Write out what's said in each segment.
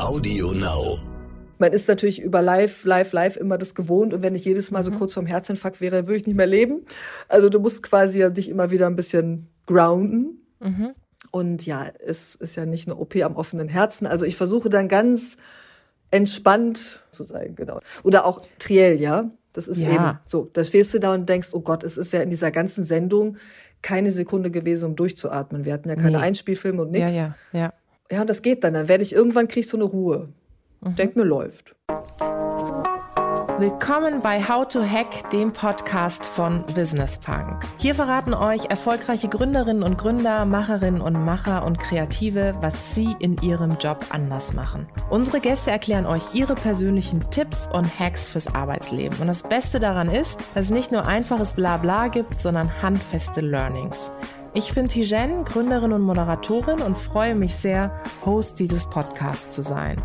Audio Now. Man ist natürlich über live, live, live immer das gewohnt. Und wenn ich jedes Mal so kurz vorm Herzinfarkt wäre, würde ich nicht mehr leben. Also du musst quasi ja dich immer wieder ein bisschen grounden. Und ja, es ist ja nicht eine OP am offenen Herzen. Also ich versuche dann ganz entspannt zu sein, genau. Oder auch Triell, ja. Das ist Ja. eben so. Da stehst du da und denkst, oh Gott, es ist ja in dieser ganzen Sendung keine Sekunde gewesen, um durchzuatmen. Wir hatten ja keine Nee. Einspielfilme und nichts. ja, ja. Ja, und das geht dann. Dann werde ich irgendwann krieg ich so eine Ruhe. Denk mir, läuft. Willkommen bei How to Hack, dem Podcast von Business Punk. Hier verraten euch erfolgreiche Gründerinnen und Gründer, Macherinnen und Macher und Kreative, was sie in ihrem Job anders machen. Unsere Gäste erklären euch ihre persönlichen Tipps und Hacks fürs Arbeitsleben. Und das Beste daran ist, dass es nicht nur einfaches Blabla gibt, sondern handfeste Learnings. Ich bin Tijen, Gründerin und Moderatorin und freue mich sehr, Host dieses Podcasts zu sein.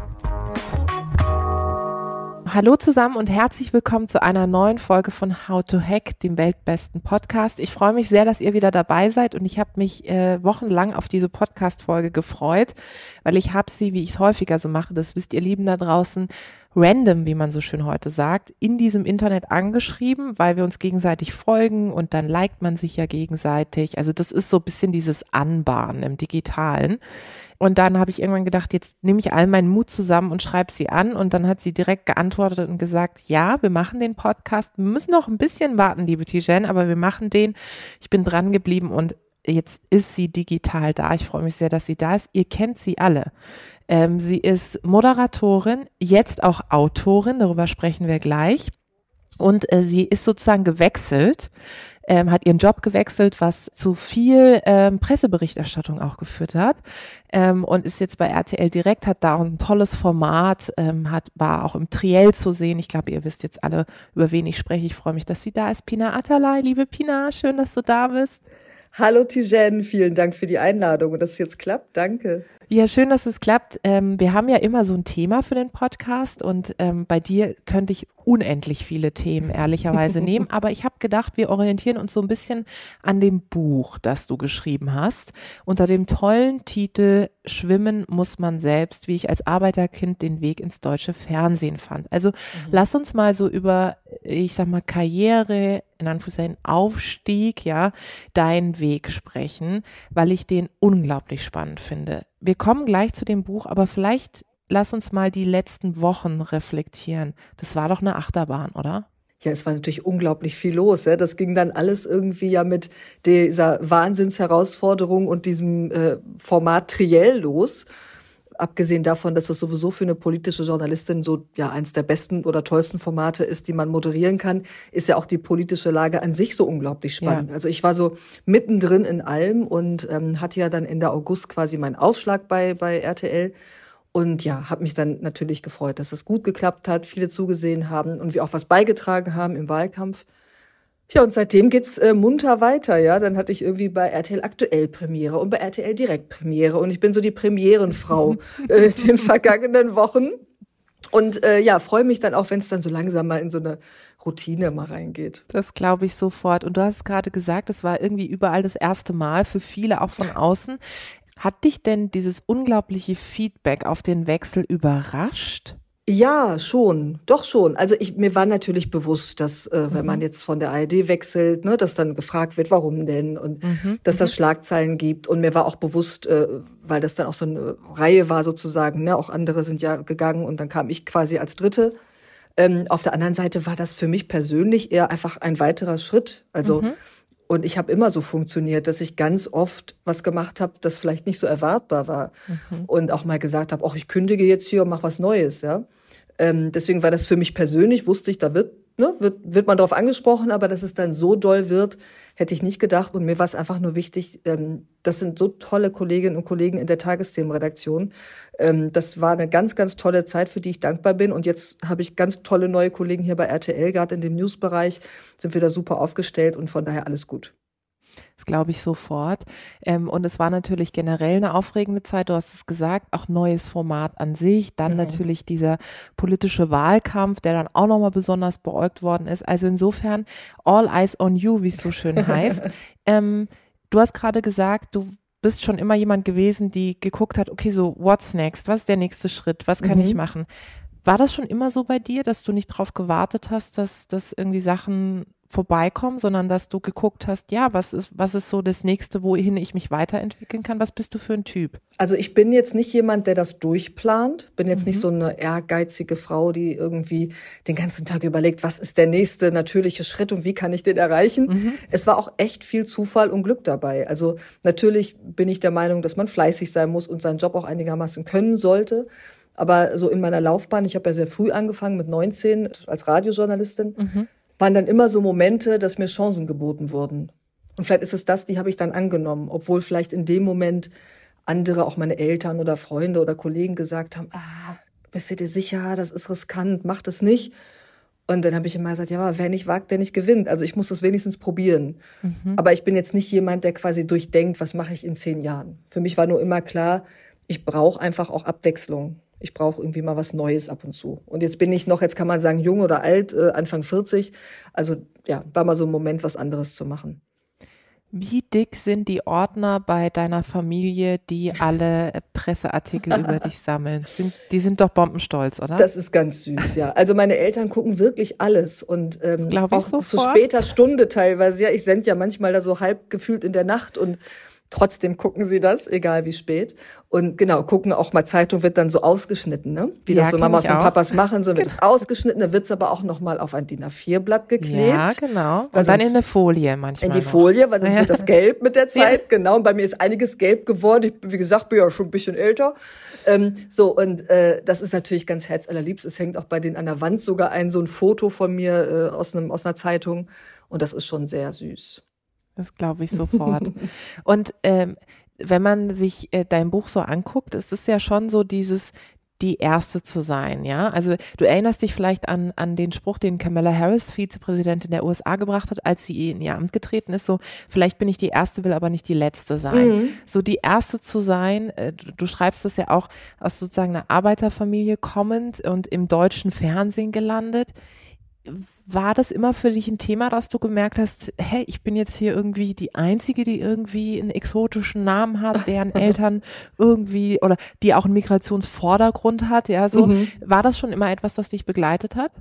Hallo zusammen und herzlich willkommen zu einer neuen Folge von How to Hack, dem weltbesten Podcast. Ich freue mich sehr, dass ihr wieder dabei seid und ich habe mich äh, wochenlang auf diese Podcast-Folge gefreut, weil ich habe sie, wie ich es häufiger so mache, das wisst ihr Lieben da draußen, random, wie man so schön heute sagt, in diesem Internet angeschrieben, weil wir uns gegenseitig folgen und dann liked man sich ja gegenseitig. Also das ist so ein bisschen dieses Anbahnen im Digitalen. Und dann habe ich irgendwann gedacht, jetzt nehme ich all meinen Mut zusammen und schreibe sie an. Und dann hat sie direkt geantwortet und gesagt, ja, wir machen den Podcast. Wir müssen noch ein bisschen warten, liebe Tijen, aber wir machen den. Ich bin dran geblieben und jetzt ist sie digital da. Ich freue mich sehr, dass sie da ist. Ihr kennt sie alle. Ähm, sie ist Moderatorin, jetzt auch Autorin, darüber sprechen wir gleich. Und äh, sie ist sozusagen gewechselt, ähm, hat ihren Job gewechselt, was zu viel ähm, Presseberichterstattung auch geführt hat. Ähm, und ist jetzt bei RTL Direkt, hat da auch ein tolles Format, ähm, hat, war auch im Triell zu sehen. Ich glaube, ihr wisst jetzt alle, über wen ich spreche. Ich freue mich, dass sie da ist. Pina Atalay, liebe Pina, schön, dass du da bist. Hallo Tijen, vielen Dank für die Einladung und dass es jetzt klappt. Danke. Ja, schön, dass es klappt. Ähm, wir haben ja immer so ein Thema für den Podcast und ähm, bei dir könnte ich unendlich viele Themen ehrlicherweise nehmen, aber ich habe gedacht, wir orientieren uns so ein bisschen an dem Buch, das du geschrieben hast, unter dem tollen Titel Schwimmen muss man selbst, wie ich als Arbeiterkind den Weg ins deutsche Fernsehen fand. Also lass uns mal so über, ich sag mal, Karriere, in Anführungszeichen Aufstieg, ja, deinen Weg sprechen, weil ich den unglaublich spannend finde. Wir kommen gleich zu dem Buch, aber vielleicht lass uns mal die letzten Wochen reflektieren. Das war doch eine Achterbahn, oder? Ja, es war natürlich unglaublich viel los. Ja. Das ging dann alles irgendwie ja mit dieser Wahnsinnsherausforderung und diesem äh, Format Triell los. Abgesehen davon, dass das sowieso für eine politische Journalistin so ja eins der besten oder tollsten Formate ist, die man moderieren kann, ist ja auch die politische Lage an sich so unglaublich spannend. Ja. Also ich war so mittendrin in allem und ähm, hatte ja dann Ende August quasi meinen Aufschlag bei bei RTL und ja, habe mich dann natürlich gefreut, dass es gut geklappt hat, viele zugesehen haben und wir auch was beigetragen haben im Wahlkampf. Ja, und seitdem geht's äh, munter weiter, ja. Dann hatte ich irgendwie bei RTL aktuell Premiere und bei RTL Direkt Premiere und ich bin so die Premierenfrau äh, in den vergangenen Wochen. Und äh, ja, freue mich dann auch, wenn es dann so langsam mal in so eine Routine mal reingeht. Das glaube ich sofort. Und du hast gerade gesagt, es war irgendwie überall das erste Mal, für viele auch von außen. Hat dich denn dieses unglaubliche Feedback auf den Wechsel überrascht? Ja, schon, doch schon. Also ich, mir war natürlich bewusst, dass äh, wenn man jetzt von der ARD wechselt, ne, dass dann gefragt wird, warum denn und dass das Schlagzeilen gibt. Und mir war auch bewusst, äh, weil das dann auch so eine Reihe war sozusagen, ne, auch andere sind ja gegangen und dann kam ich quasi als Dritte. Ähm, auf der anderen Seite war das für mich persönlich eher einfach ein weiterer Schritt. Also und ich habe immer so funktioniert, dass ich ganz oft was gemacht habe, das vielleicht nicht so erwartbar war. Und auch mal gesagt habe, ach, ich kündige jetzt hier und mach was Neues, ja. Ähm, deswegen war das für mich persönlich, wusste ich, da wird, ne, wird, wird man darauf angesprochen, aber dass es dann so doll wird, hätte ich nicht gedacht. Und mir war es einfach nur wichtig, ähm, das sind so tolle Kolleginnen und Kollegen in der Tagesthemenredaktion. Ähm, das war eine ganz, ganz tolle Zeit, für die ich dankbar bin. Und jetzt habe ich ganz tolle neue Kollegen hier bei RTL, gerade in dem Newsbereich, sind wir da super aufgestellt und von daher alles gut. Das glaube ich sofort. Ähm, und es war natürlich generell eine aufregende Zeit. Du hast es gesagt, auch neues Format an sich. Dann natürlich dieser politische Wahlkampf, der dann auch nochmal besonders beäugt worden ist. Also insofern, all eyes on you, wie es so schön heißt. ähm, du hast gerade gesagt, du bist schon immer jemand gewesen, die geguckt hat, okay, so what's next? Was ist der nächste Schritt? Was kann mhm. ich machen? War das schon immer so bei dir, dass du nicht darauf gewartet hast, dass, dass irgendwie Sachen vorbeikommen, sondern dass du geguckt hast, ja, was ist, was ist so das nächste, wohin ich mich weiterentwickeln kann? Was bist du für ein Typ? Also ich bin jetzt nicht jemand, der das durchplant, bin jetzt mhm. nicht so eine ehrgeizige Frau, die irgendwie den ganzen Tag überlegt, was ist der nächste natürliche Schritt und wie kann ich den erreichen? Mhm. Es war auch echt viel Zufall und Glück dabei. Also natürlich bin ich der Meinung, dass man fleißig sein muss und seinen Job auch einigermaßen können sollte. Aber so in meiner Laufbahn, ich habe ja sehr früh angefangen mit 19 als Radiojournalistin, mhm. Waren dann immer so Momente, dass mir Chancen geboten wurden. Und vielleicht ist es das, die habe ich dann angenommen, obwohl vielleicht in dem Moment andere, auch meine Eltern oder Freunde oder Kollegen gesagt haben, ah, bist du dir sicher, das ist riskant, mach das nicht. Und dann habe ich immer gesagt, ja, aber wer nicht wagt, der nicht gewinnt. Also ich muss das wenigstens probieren. Mhm. Aber ich bin jetzt nicht jemand, der quasi durchdenkt, was mache ich in zehn Jahren. Für mich war nur immer klar, ich brauche einfach auch Abwechslung ich brauche irgendwie mal was Neues ab und zu. Und jetzt bin ich noch, jetzt kann man sagen, jung oder alt, äh, Anfang 40. Also ja, war mal so ein Moment, was anderes zu machen. Wie dick sind die Ordner bei deiner Familie, die alle Presseartikel über dich sammeln? Sind, die sind doch bombenstolz, oder? Das ist ganz süß, ja. Also meine Eltern gucken wirklich alles und ähm, auch zu später Stunde teilweise. Ja, ich sende ja manchmal da so halb gefühlt in der Nacht und Trotzdem gucken sie das, egal wie spät. Und genau, gucken auch mal Zeitung wird dann so ausgeschnitten, ne? Wie ja, das so Mamas und Papas machen, so wird es genau. ausgeschnitten, dann wird es aber auch nochmal auf ein DIN A4-Blatt geklebt. Ja, genau. Und dann in eine Folie manchmal. In die noch. Folie, weil sonst wird das gelb mit der Zeit, ja. genau. Und bei mir ist einiges gelb geworden. Ich, wie gesagt, bin ja schon ein bisschen älter. Ähm, so, und äh, das ist natürlich ganz herzallerliebst. Es hängt auch bei denen an der Wand sogar ein, so ein Foto von mir äh, aus, einem, aus einer Zeitung. Und das ist schon sehr süß. Das glaube ich sofort. Und ähm, wenn man sich äh, dein Buch so anguckt, ist es ja schon so dieses, die Erste zu sein, ja. Also du erinnerst dich vielleicht an, an den Spruch, den Kamala Harris, Vizepräsidentin der USA, gebracht hat, als sie in ihr Amt getreten ist, so, vielleicht bin ich die Erste, will aber nicht die Letzte sein. Mhm. So die Erste zu sein, äh, du, du, schreibst das ja auch aus sozusagen einer Arbeiterfamilie kommend und im deutschen Fernsehen gelandet war das immer für dich ein Thema, dass du gemerkt hast, hey, ich bin jetzt hier irgendwie die Einzige, die irgendwie einen exotischen Namen hat, deren Eltern irgendwie oder die auch einen Migrationsvordergrund hat, ja, so. Mhm. War das schon immer etwas, das dich begleitet hat?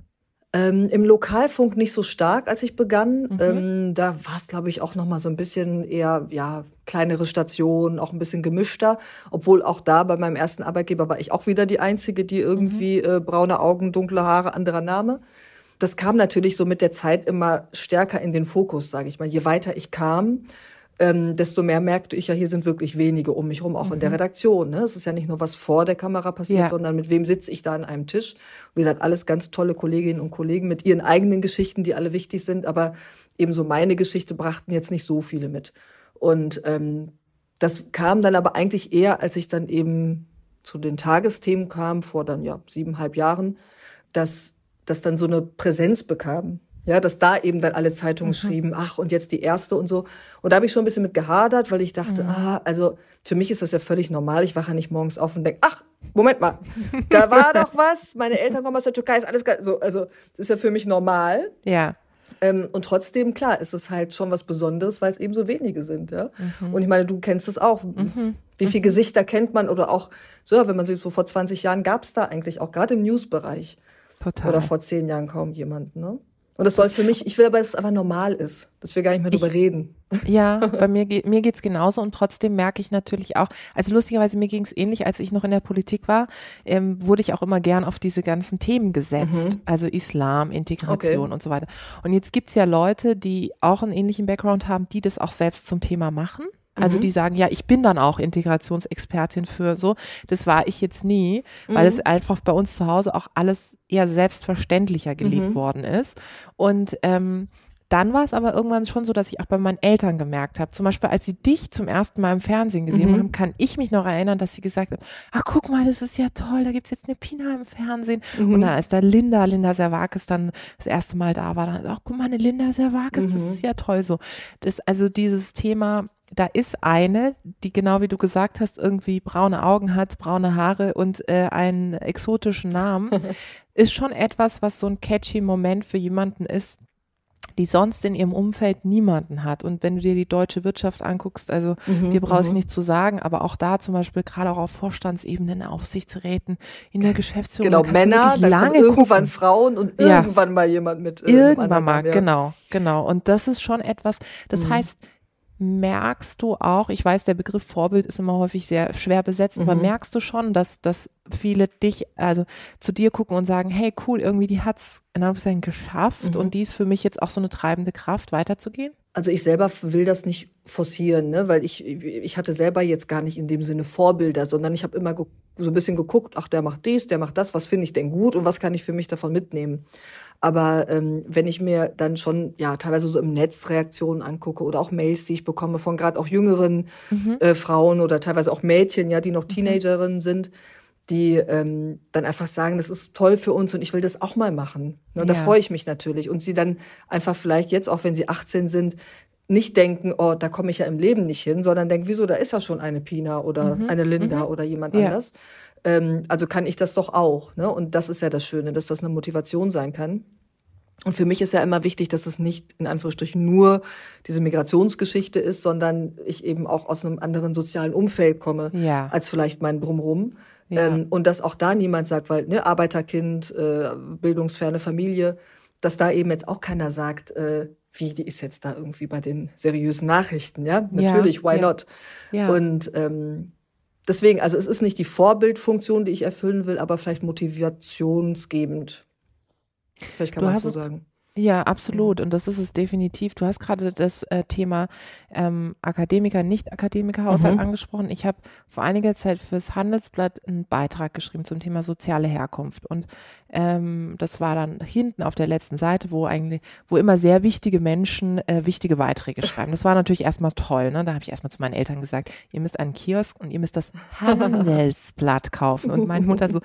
Ähm, Im Lokalfunk nicht so stark, als ich begann. Mhm. Ähm, da war es, glaube ich, auch noch mal so ein bisschen eher, ja, kleinere Stationen, auch ein bisschen gemischter. Obwohl auch da bei meinem ersten Arbeitgeber war ich auch wieder die Einzige, die irgendwie mhm. äh, braune Augen, dunkle Haare, anderer Name das kam natürlich so mit der Zeit immer stärker in den Fokus, sage ich mal. Je weiter ich kam, ähm, desto mehr merkte ich ja, hier sind wirklich wenige um mich rum, auch mhm. in der mhm. Redaktion. Ne? Es ist ja nicht nur, was vor der Kamera passiert, ja. sondern mit wem sitze ich da an einem Tisch. Wie gesagt, alles ganz tolle Kolleginnen und Kollegen mit ihren eigenen Geschichten, die alle wichtig sind, aber ebenso meine Geschichte brachten jetzt nicht so viele mit. Und ähm, das kam dann aber eigentlich eher, als ich dann eben zu den Tagesthemen kam, vor dann ja siebeneinhalb Jahren, dass das dann so eine Präsenz bekam. Ja, dass da eben dann alle Zeitungen mhm. schrieben, ach, und jetzt die erste und so. Und da habe ich schon ein bisschen mit gehadert, weil ich dachte, mhm. ah, also für mich ist das ja völlig normal. Ich wache ja nicht morgens auf und denke, ach, Moment mal, da war doch was, meine Eltern kommen aus der Türkei, ist alles geil. So, also, das ist ja für mich normal. Ja. Ähm, und trotzdem, klar, ist es halt schon was Besonderes, weil es eben so wenige sind. Ja? Mhm. Und ich meine, du kennst es auch. Mhm. Wie viele mhm. Gesichter kennt man oder auch, so, wenn man sich so vor 20 Jahren gab es da eigentlich auch, gerade im News-Bereich. Total. Oder vor zehn Jahren kaum jemand, ne? Und das soll für mich, ich will aber, dass es einfach normal ist, dass wir gar nicht mehr drüber ich, reden. Ja, bei mir, mir geht's genauso und trotzdem merke ich natürlich auch, also lustigerweise mir ging's ähnlich, als ich noch in der Politik war, ähm, wurde ich auch immer gern auf diese ganzen Themen gesetzt, mhm. also Islam, Integration okay. und so weiter. Und jetzt gibt's ja Leute, die auch einen ähnlichen Background haben, die das auch selbst zum Thema machen. Also mhm. die sagen, ja, ich bin dann auch Integrationsexpertin für so. Das war ich jetzt nie, weil mhm. es einfach bei uns zu Hause auch alles eher selbstverständlicher gelebt mhm. worden ist. Und ähm, dann war es aber irgendwann schon so, dass ich auch bei meinen Eltern gemerkt habe, zum Beispiel als sie dich zum ersten Mal im Fernsehen gesehen mhm. haben, kann ich mich noch erinnern, dass sie gesagt haben, ach guck mal, das ist ja toll, da gibt's jetzt eine Pina im Fernsehen. Mhm. Und dann als da Linda, Linda Servakis dann das erste Mal da war, dann, ach guck mal, eine Linda Servakis, mhm. das ist ja toll so. Das, also dieses Thema, da ist eine, die genau wie du gesagt hast, irgendwie braune Augen hat, braune Haare und äh, einen exotischen Namen, ist schon etwas, was so ein catchy Moment für jemanden ist, die sonst in ihrem Umfeld niemanden hat. Und wenn du dir die deutsche Wirtschaft anguckst, also mhm, dir brauchst ich mhm. nicht zu sagen, aber auch da zum Beispiel gerade auch auf Vorstandsebenen, Aufsichtsräten, in der Geschäftsführung. Genau, Männer, dann lange irgendwann gucken. Frauen und irgendwann ja. mal jemand mit. Äh, irgendwann mal, ja. genau, genau. Und das ist schon etwas, das mhm. heißt, merkst du auch, ich weiß, der Begriff Vorbild ist immer häufig sehr schwer besetzt, mhm. aber merkst du schon, dass, dass viele dich, also zu dir gucken und sagen, hey cool, irgendwie die hat's in Anführungszeichen geschafft mhm. und die ist für mich jetzt auch so eine treibende Kraft, weiterzugehen? Also ich selber will das nicht forcieren, ne? weil ich, ich hatte selber jetzt gar nicht in dem Sinne Vorbilder, sondern ich habe immer so ein bisschen geguckt, ach, der macht dies, der macht das, was finde ich denn gut und was kann ich für mich davon mitnehmen. Aber ähm, wenn ich mir dann schon ja teilweise so im Netz Reaktionen angucke oder auch Mails, die ich bekomme von gerade auch jüngeren mhm. äh, Frauen oder teilweise auch Mädchen, ja, die noch mhm. Teenagerinnen sind, die ähm, dann einfach sagen, das ist toll für uns und ich will das auch mal machen. Ne, ja. Da freue ich mich natürlich. Und sie dann einfach vielleicht jetzt, auch wenn sie 18 sind, nicht denken, oh, da komme ich ja im Leben nicht hin, sondern denken, wieso, da ist ja schon eine Pina oder mhm. eine Linda mhm. oder jemand ja. anders. Ähm, also kann ich das doch auch. Ne? Und das ist ja das Schöne, dass das eine Motivation sein kann. Und für mich ist ja immer wichtig, dass es nicht in Anführungsstrichen nur diese Migrationsgeschichte ist, sondern ich eben auch aus einem anderen sozialen Umfeld komme ja. als vielleicht mein Drumrum. Ja. Ähm, und dass auch da niemand sagt, weil ne, Arbeiterkind, äh, bildungsferne Familie, dass da eben jetzt auch keiner sagt, äh, wie, die ist jetzt da irgendwie bei den seriösen Nachrichten, ja? Natürlich, ja, why not? Ja. Und ähm, deswegen, also es ist nicht die Vorbildfunktion, die ich erfüllen will, aber vielleicht motivationsgebend. Vielleicht kann du man so sagen. Ja, absolut. Und das ist es definitiv. Du hast gerade das äh, Thema ähm, Akademiker, Nicht-Akademiker-Haushalt mhm. angesprochen. Ich habe vor einiger Zeit fürs Handelsblatt einen Beitrag geschrieben zum Thema soziale Herkunft. Und ähm, das war dann hinten auf der letzten Seite, wo eigentlich, wo immer sehr wichtige Menschen äh, wichtige Beiträge schreiben. Das war natürlich erstmal toll. Ne? Da habe ich erstmal zu meinen Eltern gesagt, ihr müsst einen Kiosk und ihr müsst das Handelsblatt kaufen. Und meine Mutter so,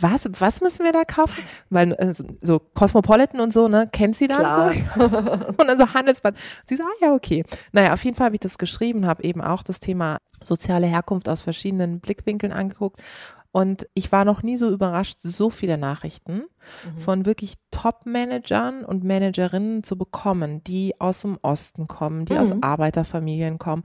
was, was müssen wir da kaufen? Weil äh, so Cosmopolitan und so, ne, kennt sie dann so? und dann so Handelsblatt. Sie so, ah ja, okay. Naja, auf jeden Fall habe ich das geschrieben, habe eben auch das Thema soziale Herkunft aus verschiedenen Blickwinkeln angeguckt. Und ich war noch nie so überrascht, so viele Nachrichten mhm. von wirklich Top-Managern und Managerinnen zu bekommen, die aus dem Osten kommen, die mhm. aus Arbeiterfamilien kommen.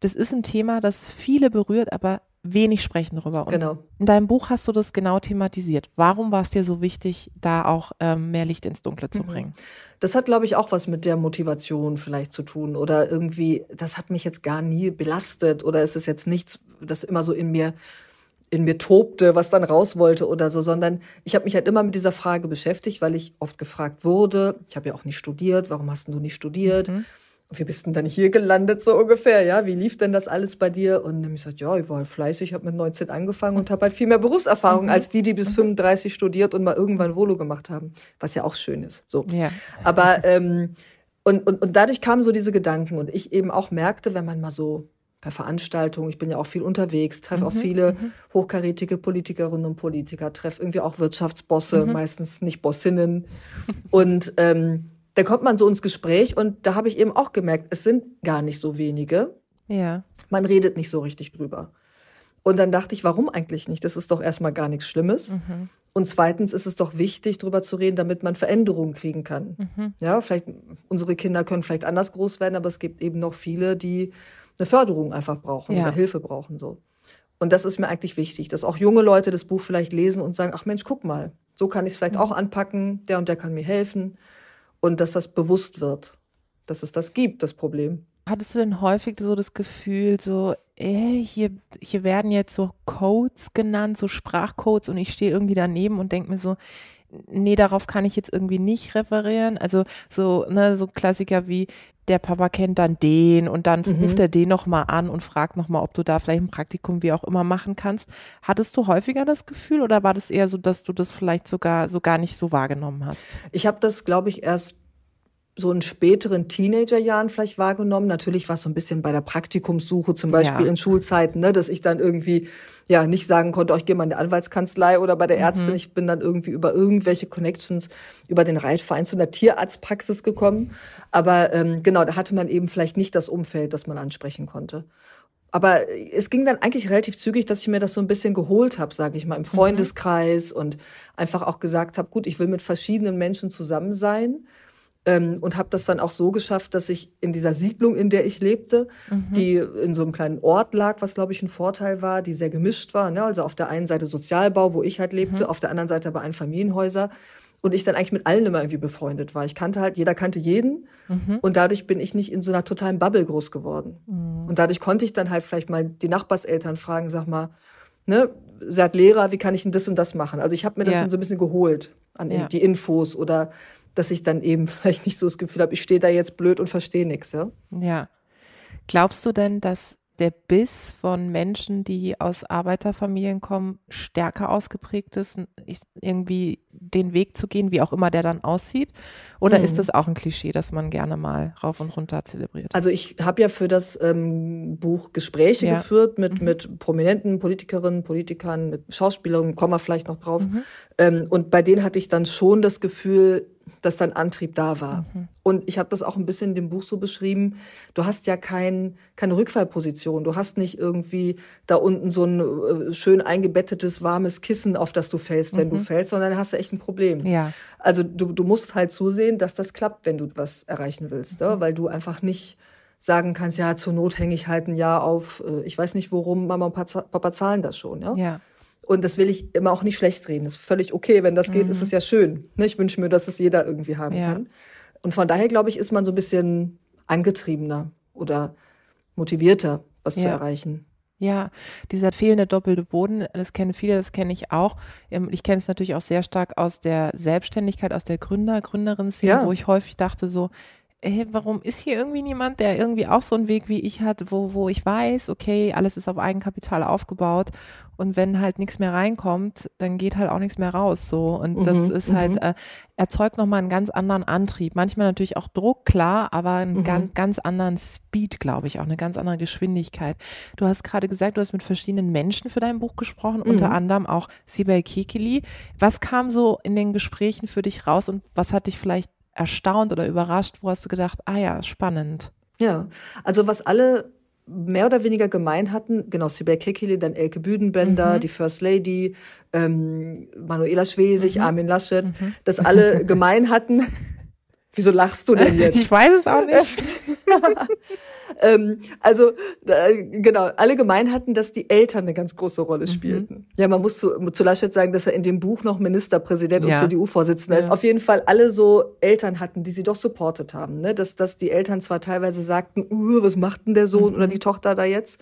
Das ist ein Thema, das viele berührt, aber wenig sprechen darüber. Und genau. In deinem Buch hast du das genau thematisiert. Warum war es dir so wichtig, da auch ähm, mehr Licht ins Dunkle zu mhm. bringen? Das hat, glaube ich, auch was mit der Motivation vielleicht zu tun. Oder irgendwie, das hat mich jetzt gar nie belastet. Oder ist es jetzt nichts, das immer so in mir in mir tobte, was dann raus wollte oder so, sondern ich habe mich halt immer mit dieser Frage beschäftigt, weil ich oft gefragt wurde, ich habe ja auch nicht studiert, warum hast du nicht studiert? Mhm wie bist denn dann hier gelandet, so ungefähr, ja? Wie lief denn das alles bei dir? Und dann habe ich gesagt, ja, ich war halt fleißig, habe mit 19 angefangen und habe halt viel mehr Berufserfahrung mhm. als die, die bis 35 mhm. studiert und mal irgendwann Volo gemacht haben, was ja auch schön ist. So. Ja. Aber ähm, und, und, und dadurch kamen so diese Gedanken und ich eben auch merkte, wenn man mal so bei Veranstaltungen, ich bin ja auch viel unterwegs, treffe mhm. auch viele mhm. hochkarätige Politikerinnen und Politiker, treffe irgendwie auch Wirtschaftsbosse, mhm. meistens nicht Bossinnen. und ähm, da kommt man so ins Gespräch und da habe ich eben auch gemerkt, es sind gar nicht so wenige. Ja. Man redet nicht so richtig drüber. Und dann dachte ich, warum eigentlich nicht? Das ist doch erstmal gar nichts Schlimmes. Mhm. Und zweitens ist es doch wichtig, drüber zu reden, damit man Veränderungen kriegen kann. Mhm. Ja, vielleicht, unsere Kinder können vielleicht anders groß werden, aber es gibt eben noch viele, die eine Förderung einfach brauchen ja. oder Hilfe brauchen, so. Und das ist mir eigentlich wichtig, dass auch junge Leute das Buch vielleicht lesen und sagen, ach Mensch, guck mal, so kann ich es vielleicht mhm. auch anpacken, der und der kann mir helfen und dass das bewusst wird, dass es das gibt, das Problem. Hattest du denn häufig so das Gefühl, so, ey, hier, hier werden jetzt so Codes genannt, so Sprachcodes und ich stehe irgendwie daneben und denke mir so, nee, darauf kann ich jetzt irgendwie nicht referieren. Also so, ne, so Klassiker wie, der Papa kennt dann den und dann mhm. ruft er den nochmal an und fragt nochmal, ob du da vielleicht ein Praktikum wie auch immer machen kannst. Hattest du häufiger das Gefühl oder war das eher so, dass du das vielleicht sogar so gar nicht so wahrgenommen hast? Ich habe das, glaube ich, erst so in späteren Teenagerjahren vielleicht wahrgenommen. Natürlich war es so ein bisschen bei der Praktikumssuche, zum Beispiel ja. in Schulzeiten, ne, dass ich dann irgendwie ja nicht sagen konnte, oh, ich gehe mal in die Anwaltskanzlei oder bei der mhm. Ärztin. Ich bin dann irgendwie über irgendwelche Connections über den Reitverein zu einer Tierarztpraxis gekommen. Aber ähm, genau, da hatte man eben vielleicht nicht das Umfeld, das man ansprechen konnte. Aber es ging dann eigentlich relativ zügig, dass ich mir das so ein bisschen geholt habe, sage ich mal, im mhm. Freundeskreis mhm. und einfach auch gesagt habe, gut, ich will mit verschiedenen Menschen zusammen sein ähm, und habe das dann auch so geschafft, dass ich in dieser Siedlung, in der ich lebte, mhm. die in so einem kleinen Ort lag, was glaube ich ein Vorteil war, die sehr gemischt war. Ne? Also auf der einen Seite Sozialbau, wo ich halt lebte, mhm. auf der anderen Seite aber Einfamilienhäuser. Und ich dann eigentlich mit allen immer irgendwie befreundet war. Ich kannte halt, jeder kannte jeden. Mhm. Und dadurch bin ich nicht in so einer totalen Bubble groß geworden. Mhm. Und dadurch konnte ich dann halt vielleicht mal die Nachbarseltern fragen, sag mal, ne, seid Lehrer, wie kann ich denn das und das machen? Also ich habe mir das ja. dann so ein bisschen geholt an ja. die Infos oder dass ich dann eben vielleicht nicht so das Gefühl habe, ich stehe da jetzt blöd und verstehe nichts. Ja? ja. Glaubst du denn, dass der Biss von Menschen, die aus Arbeiterfamilien kommen, stärker ausgeprägt ist, irgendwie den Weg zu gehen, wie auch immer der dann aussieht? Oder mhm. ist das auch ein Klischee, das man gerne mal rauf und runter zelebriert? Also ich habe ja für das ähm, Buch Gespräche ja. geführt mit, mhm. mit prominenten Politikerinnen, Politikern, mit Schauspielern, kommen wir vielleicht noch drauf. Mhm. Ähm, und bei denen hatte ich dann schon das Gefühl, dass dein Antrieb da war. Mhm. Und ich habe das auch ein bisschen in dem Buch so beschrieben. Du hast ja kein, keine Rückfallposition. Du hast nicht irgendwie da unten so ein äh, schön eingebettetes, warmes Kissen, auf das du fällst, wenn mhm. du fällst, sondern hast du echt ein Problem. Ja. Also du, du musst halt zusehen, dass das klappt, wenn du was erreichen willst. Mhm. Ja? Weil du einfach nicht sagen kannst, ja, zur Not hänge ich halt ein Jahr auf, äh, ich weiß nicht worum, Mama und Papa zahlen das schon. Ja. ja. Und das will ich immer auch nicht schlecht reden. Das ist völlig okay. Wenn das geht, mhm. ist es ja schön. Ne, ich wünsche mir, dass es jeder irgendwie haben ja. kann. Und von daher, glaube ich, ist man so ein bisschen angetriebener oder motivierter, was ja. zu erreichen. Ja, dieser fehlende doppelte Boden, das kennen viele, das kenne ich auch. Ähm, ich kenne es natürlich auch sehr stark aus der Selbstständigkeit, aus der Gründer, Gründerinnen-Szene, ja. wo ich häufig dachte so, ey, warum ist hier irgendwie niemand, der irgendwie auch so einen Weg wie ich hat, wo, wo ich weiß, okay, alles ist auf Eigenkapital aufgebaut und wenn halt nichts mehr reinkommt, dann geht halt auch nichts mehr raus, so. Und mhm, das ist halt, mhm. äh, erzeugt nochmal einen ganz anderen Antrieb. Manchmal natürlich auch Druck, klar, aber einen mhm. ganz, ganz anderen Speed, glaube ich, auch eine ganz andere Geschwindigkeit. Du hast gerade gesagt, du hast mit verschiedenen Menschen für dein Buch gesprochen, unter mhm. anderem auch Sibel Kekili. Was kam so in den Gesprächen für dich raus und was hat dich vielleicht erstaunt oder überrascht? Wo hast du gedacht, ah ja, spannend? Ja, also was alle mehr oder weniger gemein hatten, genau, Sibel Kekili, dann Elke Büdenbender, mhm. die First Lady, ähm, Manuela Schwesig, mhm. Armin Laschet, mhm. dass alle gemein hatten. Wieso lachst du denn jetzt? Ich weiß es auch nicht. ähm, also äh, genau, alle gemein hatten, dass die Eltern eine ganz große Rolle mhm. spielten. Mhm. Ja, man muss zu, zu Laschet sagen, dass er in dem Buch noch Ministerpräsident ja. und CDU-Vorsitzender ja. ist. Auf jeden Fall alle so Eltern hatten, die sie doch supportet haben. Ne? Dass, dass die Eltern zwar teilweise sagten, uh, was macht denn der Sohn mhm. oder die Tochter da jetzt?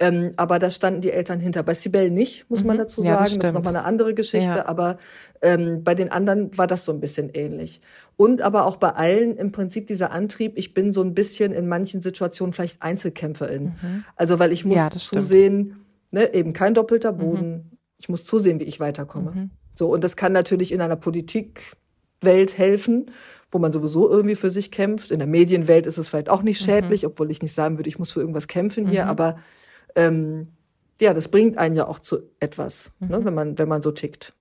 Ähm, aber da standen die Eltern hinter. Bei Sibel nicht, muss man mhm. dazu sagen. Ja, das, das, ist nochmal eine andere Geschichte. Ja. Aber ähm, bei den anderen war das so ein bisschen ähnlich. Und aber auch bei allen im Prinzip dieser Antrieb, ich bin so ein bisschen in manchen Situationen vielleicht Einzelkämpferin. Mhm. Also weil ich muss ja, zusehen, ne, eben kein doppelter mhm. Boden. Mhm. Ich muss zusehen, wie ich weiterkomme. Mhm. So, und das kann natürlich in einer Politikwelt helfen wo man sowieso irgendwie für sich kämpft. In der Medienwelt ist es vielleicht auch nicht mhm. schädlich, mhm. obwohl ich nicht sagen würde, ich muss für irgendwas kämpfen hier, mhm. aber ähm, ja, das bringt einen ja auch zu etwas, ne, mhm. ne, wenn man, wenn man so tickt.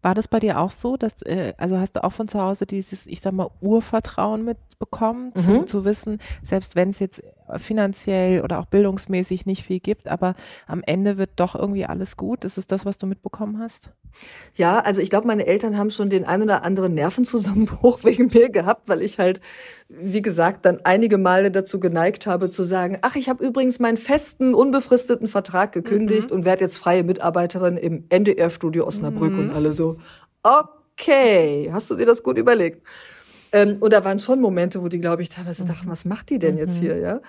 War das bei dir auch so, dass, äh, also hast du auch von zu Hause dieses, ich sag mal, Urvertrauen mitbekommen, mhm. zu, zu wissen, selbst wenn es jetzt finanziell oder auch bildungsmäßig nicht viel gibt, aber am Ende wird doch irgendwie alles gut? Ist es das, was du mitbekommen hast? Ja, also ich glaube, meine Eltern haben schon den ein oder anderen Nervenzusammenbruch wegen mir gehabt, weil ich halt, wie gesagt, dann einige Male dazu geneigt habe zu sagen, ach, ich habe übrigens meinen festen, unbefristeten Vertrag gekündigt mhm. und werde jetzt freie Mitarbeiterin im NDR-Studio Osnabrück mhm. und alle so, okay, hast du dir das gut überlegt? Ähm, und da waren schon Momente, wo die, glaube ich, teilweise mhm. dachten, was macht die denn mhm. jetzt hier, ja?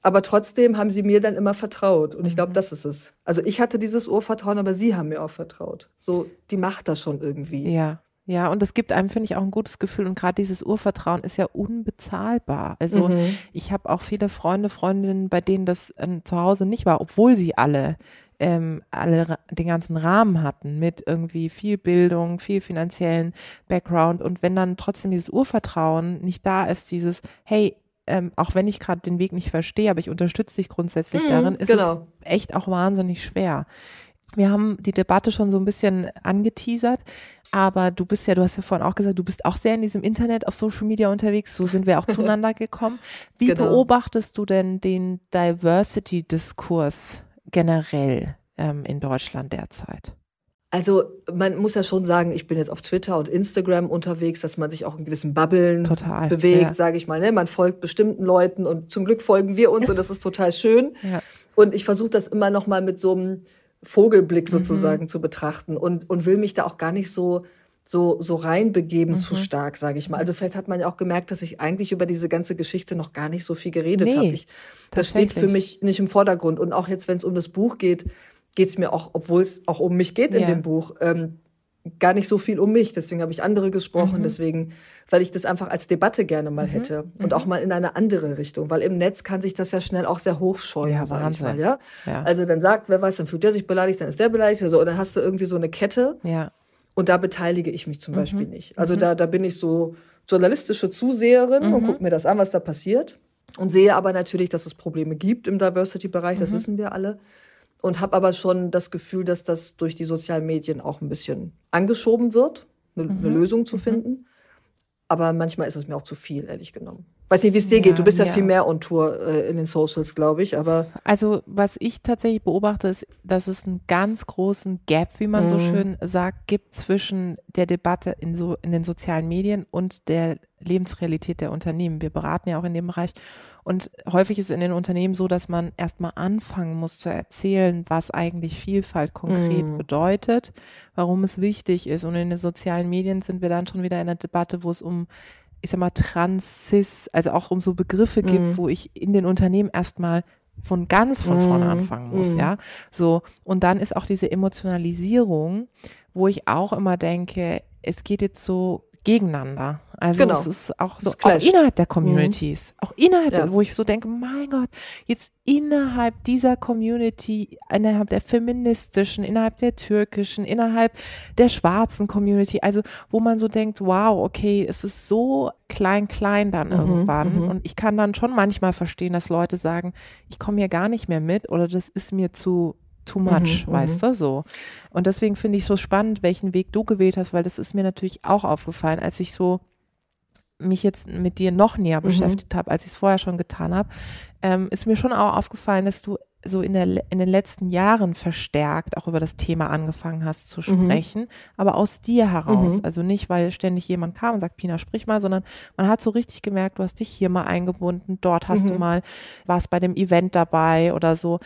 Aber trotzdem haben sie mir dann immer vertraut. Und ich glaube, mhm. das ist es. Also ich hatte dieses Urvertrauen, aber sie haben mir auch vertraut. So, die macht das schon irgendwie. Ja. Ja, und es gibt einem, finde ich, auch ein gutes Gefühl. Und gerade dieses Urvertrauen ist ja unbezahlbar. Also mhm. ich habe auch viele Freunde, Freundinnen, bei denen das äh, zu Hause nicht war, obwohl sie alle ähm, alle den ganzen Rahmen hatten mit irgendwie viel Bildung, viel finanziellen Background und wenn dann trotzdem dieses Urvertrauen nicht da ist, dieses, hey, ähm, auch wenn ich gerade den Weg nicht verstehe, aber ich unterstütze dich grundsätzlich mhm, darin, ist genau. es echt auch wahnsinnig schwer. Wir haben die Debatte schon so ein bisschen angeteasert, aber du bist ja, du hast ja vorhin auch gesagt, du bist auch sehr in diesem Internet auf Social Media unterwegs, so sind wir auch zueinander gekommen. Wie genau. beobachtest du denn den Diversity-Diskurs generell ähm, in Deutschland derzeit? Also man muss ja schon sagen, ich bin jetzt auf Twitter und Instagram unterwegs, dass man sich auch in gewissen Bubbeln total, bewegt, ja. sage ich mal. Ne? Man folgt bestimmten Leuten und zum Glück folgen wir uns und das ist total schön. Ja. Und ich versuche das immer noch mal mit so einem Vogelblick Mhm. sozusagen zu betrachten und, und will mich da auch gar nicht so so so reinbegeben Mhm. zu stark, sage ich mal. Also vielleicht hat man ja auch gemerkt, dass ich eigentlich über diese ganze Geschichte noch gar nicht so viel geredet Nee, habe. Das steht für mich nicht im Vordergrund. Und auch jetzt, wenn es um das Buch geht, geht es mir auch, obwohl es auch um mich geht in Ja. dem Buch, ähm, gar nicht so viel um mich. Deswegen habe ich andere Mhm. gesprochen. Deswegen, weil ich das einfach als Debatte gerne mal hätte Mhm. und auch mal in eine andere Richtung. Weil im Netz kann sich das ja schnell auch sehr hochschäumen, Ja, sag ich mal. Ja? Ja. Also dann sagt, wer weiß, dann fühlt der sich beleidigt, dann ist der beleidigt. Also, und dann hast du irgendwie so eine Kette. Ja. Und da beteilige ich mich zum Beispiel Mhm. nicht. Also da, da bin ich so journalistische Zuseherin Mhm. und gucke mir das an, was da passiert. Und sehe aber natürlich, dass es Probleme gibt im Diversity-Bereich, Mhm. das wissen wir alle. Und habe aber schon das Gefühl, dass das durch die sozialen Medien auch ein bisschen angeschoben wird, eine, Mhm. eine Lösung zu finden. Aber manchmal ist es mir auch zu viel, ehrlich genommen. Weiß nicht, wie es dir geht. Du bist ja, ja. viel mehr on Tour äh, in den Socials, glaube ich. Aber Also was ich tatsächlich beobachte, ist, dass es einen ganz großen Gap, wie man so Mhm. schön sagt, gibt zwischen der Debatte in, so, in den sozialen Medien und der Lebensrealität der Unternehmen. Wir beraten ja auch in dem Bereich. Und häufig ist es in den Unternehmen so, dass man erstmal anfangen muss zu erzählen, was eigentlich Vielfalt konkret Mhm. bedeutet, warum es wichtig ist. Und in den sozialen Medien sind wir dann schon wieder in einer Debatte, wo es um ich sag mal, Trans, Cis, also auch um so Begriffe gibt, Mhm. wo ich in den Unternehmen erstmal von ganz von vorne Mhm. anfangen muss, Mhm. ja. So. Und dann ist auch diese Emotionalisierung, wo ich auch immer denke, es geht jetzt so gegeneinander. Also Genau. es ist auch so, Es auch innerhalb der Communities, auch innerhalb, Ja. der, wo ich so denke, mein Gott, jetzt innerhalb dieser Community, innerhalb der feministischen, innerhalb der türkischen, innerhalb der schwarzen Community, also wo man so denkt, wow, okay, es ist so klein, klein dann irgendwann. mhm. Und ich kann dann schon manchmal verstehen, dass Leute sagen, ich komme hier gar nicht mehr mit oder das ist mir zu too much, Mhm, weißt du, so. Und deswegen finde ich so spannend, welchen Weg du gewählt hast, weil das ist mir natürlich auch aufgefallen, als ich so mich jetzt mit dir noch näher Mhm. beschäftigt habe, als ich es vorher schon getan habe, ähm, ist mir schon auch aufgefallen, dass du so in, der, in den letzten Jahren verstärkt auch über das Thema angefangen hast zu Mhm. sprechen, aber aus dir heraus. Mhm. Also nicht, weil ständig jemand kam und sagt, Pina, sprich mal, sondern man hat so richtig gemerkt, du hast dich hier mal eingebunden, dort hast du Mhm. mal, warst bei dem Event dabei oder so.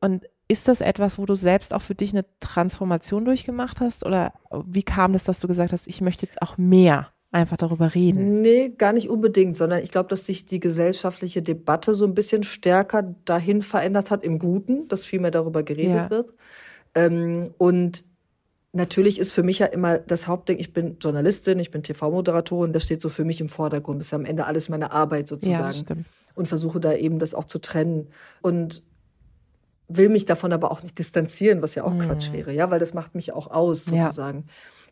Und ist das etwas, wo du selbst auch für dich eine Transformation durchgemacht hast? Oder wie kam es, dass du gesagt hast, ich möchte jetzt auch mehr einfach darüber reden? Nee, gar nicht unbedingt, sondern ich glaube, dass sich die gesellschaftliche Debatte so ein bisschen stärker dahin verändert hat, im Guten, dass viel mehr darüber geredet Ja. wird. Ähm, und natürlich ist für mich ja immer das Hauptding, ich bin Journalistin, ich bin TV-Moderatorin, das steht so für mich im Vordergrund. Das ist ja am Ende alles meine Arbeit Ja, sozusagen. das stimmt. und versuche da eben das auch zu trennen. Und will mich davon aber auch nicht distanzieren, was ja auch Quatsch wäre, ja, weil das macht mich auch aus, Mhm. Ja. sozusagen.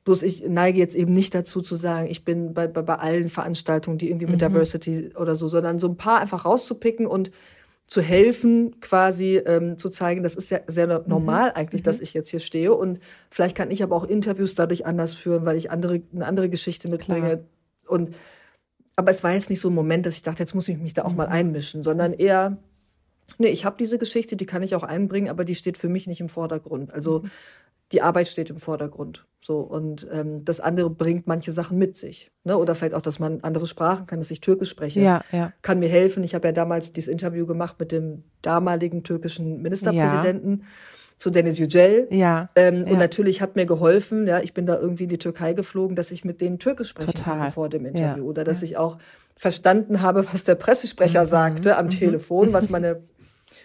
Bloß ich neige jetzt eben nicht dazu zu sagen, ich bin bei, bei, bei allen Veranstaltungen, die irgendwie Mhm. mit Diversity oder so, sondern so ein paar einfach rauszupicken und zu helfen, quasi ähm, zu zeigen, das ist ja sehr Mhm. normal eigentlich, dass ich jetzt hier stehe. Und vielleicht kann ich aber auch Interviews dadurch anders führen, weil ich andere, eine andere Geschichte mitbringe. Und aber es war jetzt nicht so ein Moment, dass ich dachte, jetzt muss ich mich da auch mal Mhm. einmischen, sondern eher, nee, ich habe diese Geschichte, die kann ich auch einbringen, aber die steht für mich nicht im Vordergrund. Also Mhm. die Arbeit steht im Vordergrund. So und ähm, das andere bringt manche Sachen mit sich, ne? Oder vielleicht auch, dass man andere Sprachen kann, dass ich Türkisch spreche, Ja, ja. kann mir helfen. Ich habe ja damals dieses Interview gemacht mit dem damaligen türkischen Ministerpräsidenten zu Deniz Yücel. Ja. Ähm, Ja. Und natürlich hat mir geholfen, ja, ich bin da irgendwie in die Türkei geflogen, dass ich mit denen Türkisch sprechen Total. vor dem Interview. Ja. Oder dass ich auch verstanden habe, was der Pressesprecher sagte am Telefon, was meine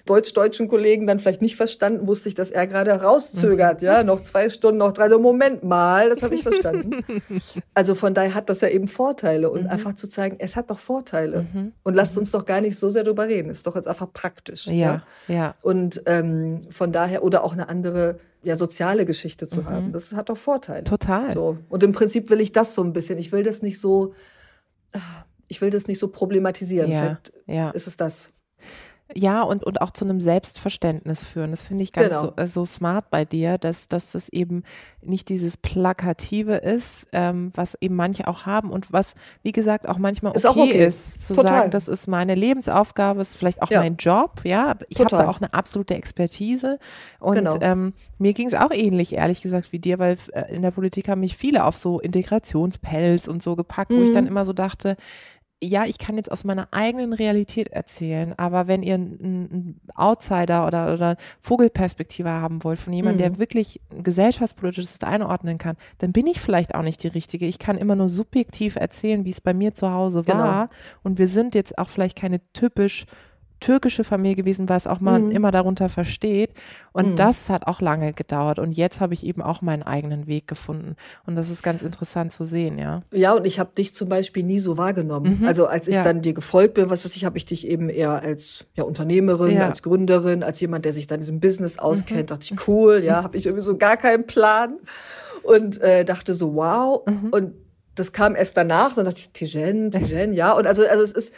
deutsch-deutschen Kollegen dann vielleicht nicht verstanden, wusste ich, dass er gerade rauszögert, ja, noch zwei Stunden, noch drei, so Moment mal, das habe ich verstanden. Also von daher hat das ja eben Vorteile und einfach zu zeigen, es hat doch Vorteile und lasst uns doch gar nicht so sehr drüber reden, ist doch jetzt einfach praktisch. Ja, ja. Und ähm, von daher, oder auch eine andere ja, soziale Geschichte zu haben, das hat doch Vorteile. Total. So. Und im Prinzip will ich das so ein bisschen. Ich will das nicht so, ah, ich will das nicht so problematisieren. Ja, ja. ist es das. Ja, und, und auch zu einem Selbstverständnis führen. Das finde ich ganz Genau. so, äh, so smart bei dir, dass, dass das eben nicht dieses Plakative ist, ähm, was eben manche auch haben und was, wie gesagt, auch manchmal okay Ist auch okay. ist, zu Total. sagen, das ist meine Lebensaufgabe, ist vielleicht auch Ja. mein Job, ja. Ich habe da auch eine absolute Expertise. Und Genau. ähm, mir ging es auch ähnlich, ehrlich gesagt, wie dir, weil äh, in der Politik haben mich viele auf so Integrationspells und so gepackt, wo ich Mhm. dann immer so dachte, ja, ich kann jetzt aus meiner eigenen Realität erzählen, aber wenn ihr einen Outsider oder, oder Vogelperspektive haben wollt von jemandem, Mhm. der wirklich gesellschaftspolitisches einordnen kann, dann bin ich vielleicht auch nicht die Richtige. Ich kann immer nur subjektiv erzählen, wie es bei mir zu Hause Genau. war. Und wir sind jetzt auch vielleicht keine typisch türkische Familie gewesen, was auch man Mhm. immer darunter versteht. Und Mhm. das hat auch lange gedauert. Und jetzt habe ich eben auch meinen eigenen Weg gefunden. Und das ist ganz interessant zu sehen, ja. Ja, und ich habe dich zum Beispiel nie so wahrgenommen. Mhm. Also als ich Ja. dann dir gefolgt bin, was weiß ich, habe ich dich eben eher als ja, Unternehmerin, Ja. Mhm. als Gründerin, als jemand, der sich dann in diesem Business auskennt, dachte ich, cool, ja, habe ich irgendwie so gar keinen Plan. Und äh, dachte so, wow. Mhm. Und das kam erst danach, dann dachte ich, Tijen, Tijen, ja. Und also, also es ist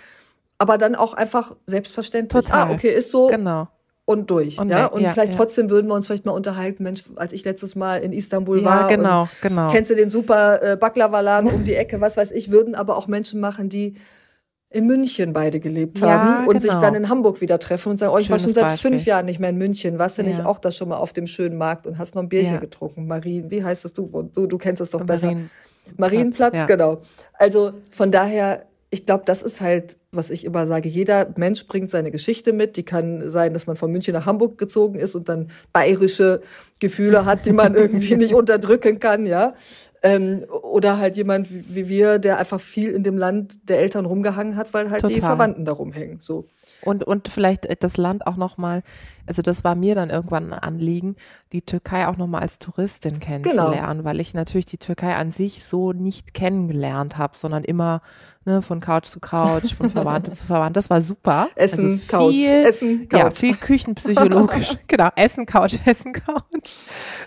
aber dann auch einfach selbstverständlich. Total. Ah, okay, ist so Genau. und durch. Und ja, und ja, vielleicht ja. trotzdem würden wir uns vielleicht mal unterhalten, Mensch, als ich letztes Mal in Istanbul war. genau, genau. Kennst du den super äh, Baklava-Laden um die Ecke, was weiß ich, würden aber auch Menschen machen, die in München beide gelebt haben und sich genau. dann in Hamburg wieder treffen und sagen, oh, ich war schon seit Beispiel. fünf Jahren nicht mehr in München. Warst du nicht auch da schon mal auf dem schönen Markt und hast noch ein Bierchen getrunken? Marien, wie heißt das du? Du, du kennst es doch besser. Marien- Marienplatz, ja. genau. Also von daher, ich glaube, das ist halt, was ich immer sage, jeder Mensch bringt seine Geschichte mit. Die kann sein, dass man von München nach Hamburg gezogen ist und dann bayerische Gefühle hat, die man irgendwie nicht unterdrücken kann, ja. Ähm, oder halt jemand wie, wie wir, der einfach viel in dem Land der Eltern rumgehangen hat, weil halt die Total. Verwandten da rumhängen. So. Und, und vielleicht äh, das Land auch nochmal, also das war mir dann irgendwann ein Anliegen, die Türkei auch nochmal als Touristin kennenzulernen, weil ich natürlich die Türkei an sich so nicht kennengelernt habe, sondern immer ne, von Couch zu Couch, von Verwandte zu Verwandte. Das war super. Essen, also Couch, viel, Essen, Ja, Couch. viel küchenpsychologisch. genau, Essen, Couch, Essen, Couch.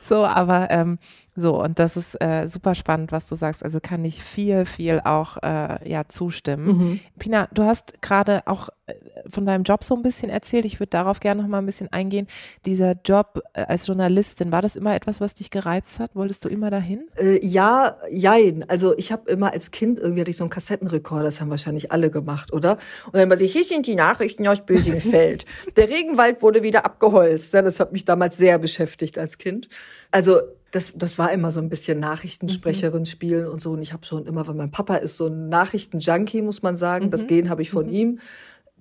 So, aber ähm, so, und das ist äh, super spannend, was du sagst. Also kann ich viel, viel auch äh, ja, zustimmen. Mhm. Pina, du hast gerade auch äh, von deinem Job so ein bisschen erzählt. Ich würde darauf gerne noch mal ein bisschen eingehen. Dieser Job äh, als Journalistin, war das immer etwas, was dich gereizt hat? Wolltest du immer dahin? Äh, ja, jein. Also ich habe immer als Kind irgendwie hatte ich so einen Kassettenrekorder, das haben wahrscheinlich alle gemacht, oder? Und dann war ich, hier sind die Nachrichten aus Bösingfeld. Der Regenwald wurde wieder abgeholzt. Ja, das hat mich damals sehr beschäftigt als Kind. Also das, das war immer so ein bisschen Nachrichtensprecherin spielen und so. Und ich habe schon immer, weil mein Papa ist so ein Nachrichtenjunkie, muss man sagen. Das Gen habe ich von ihm.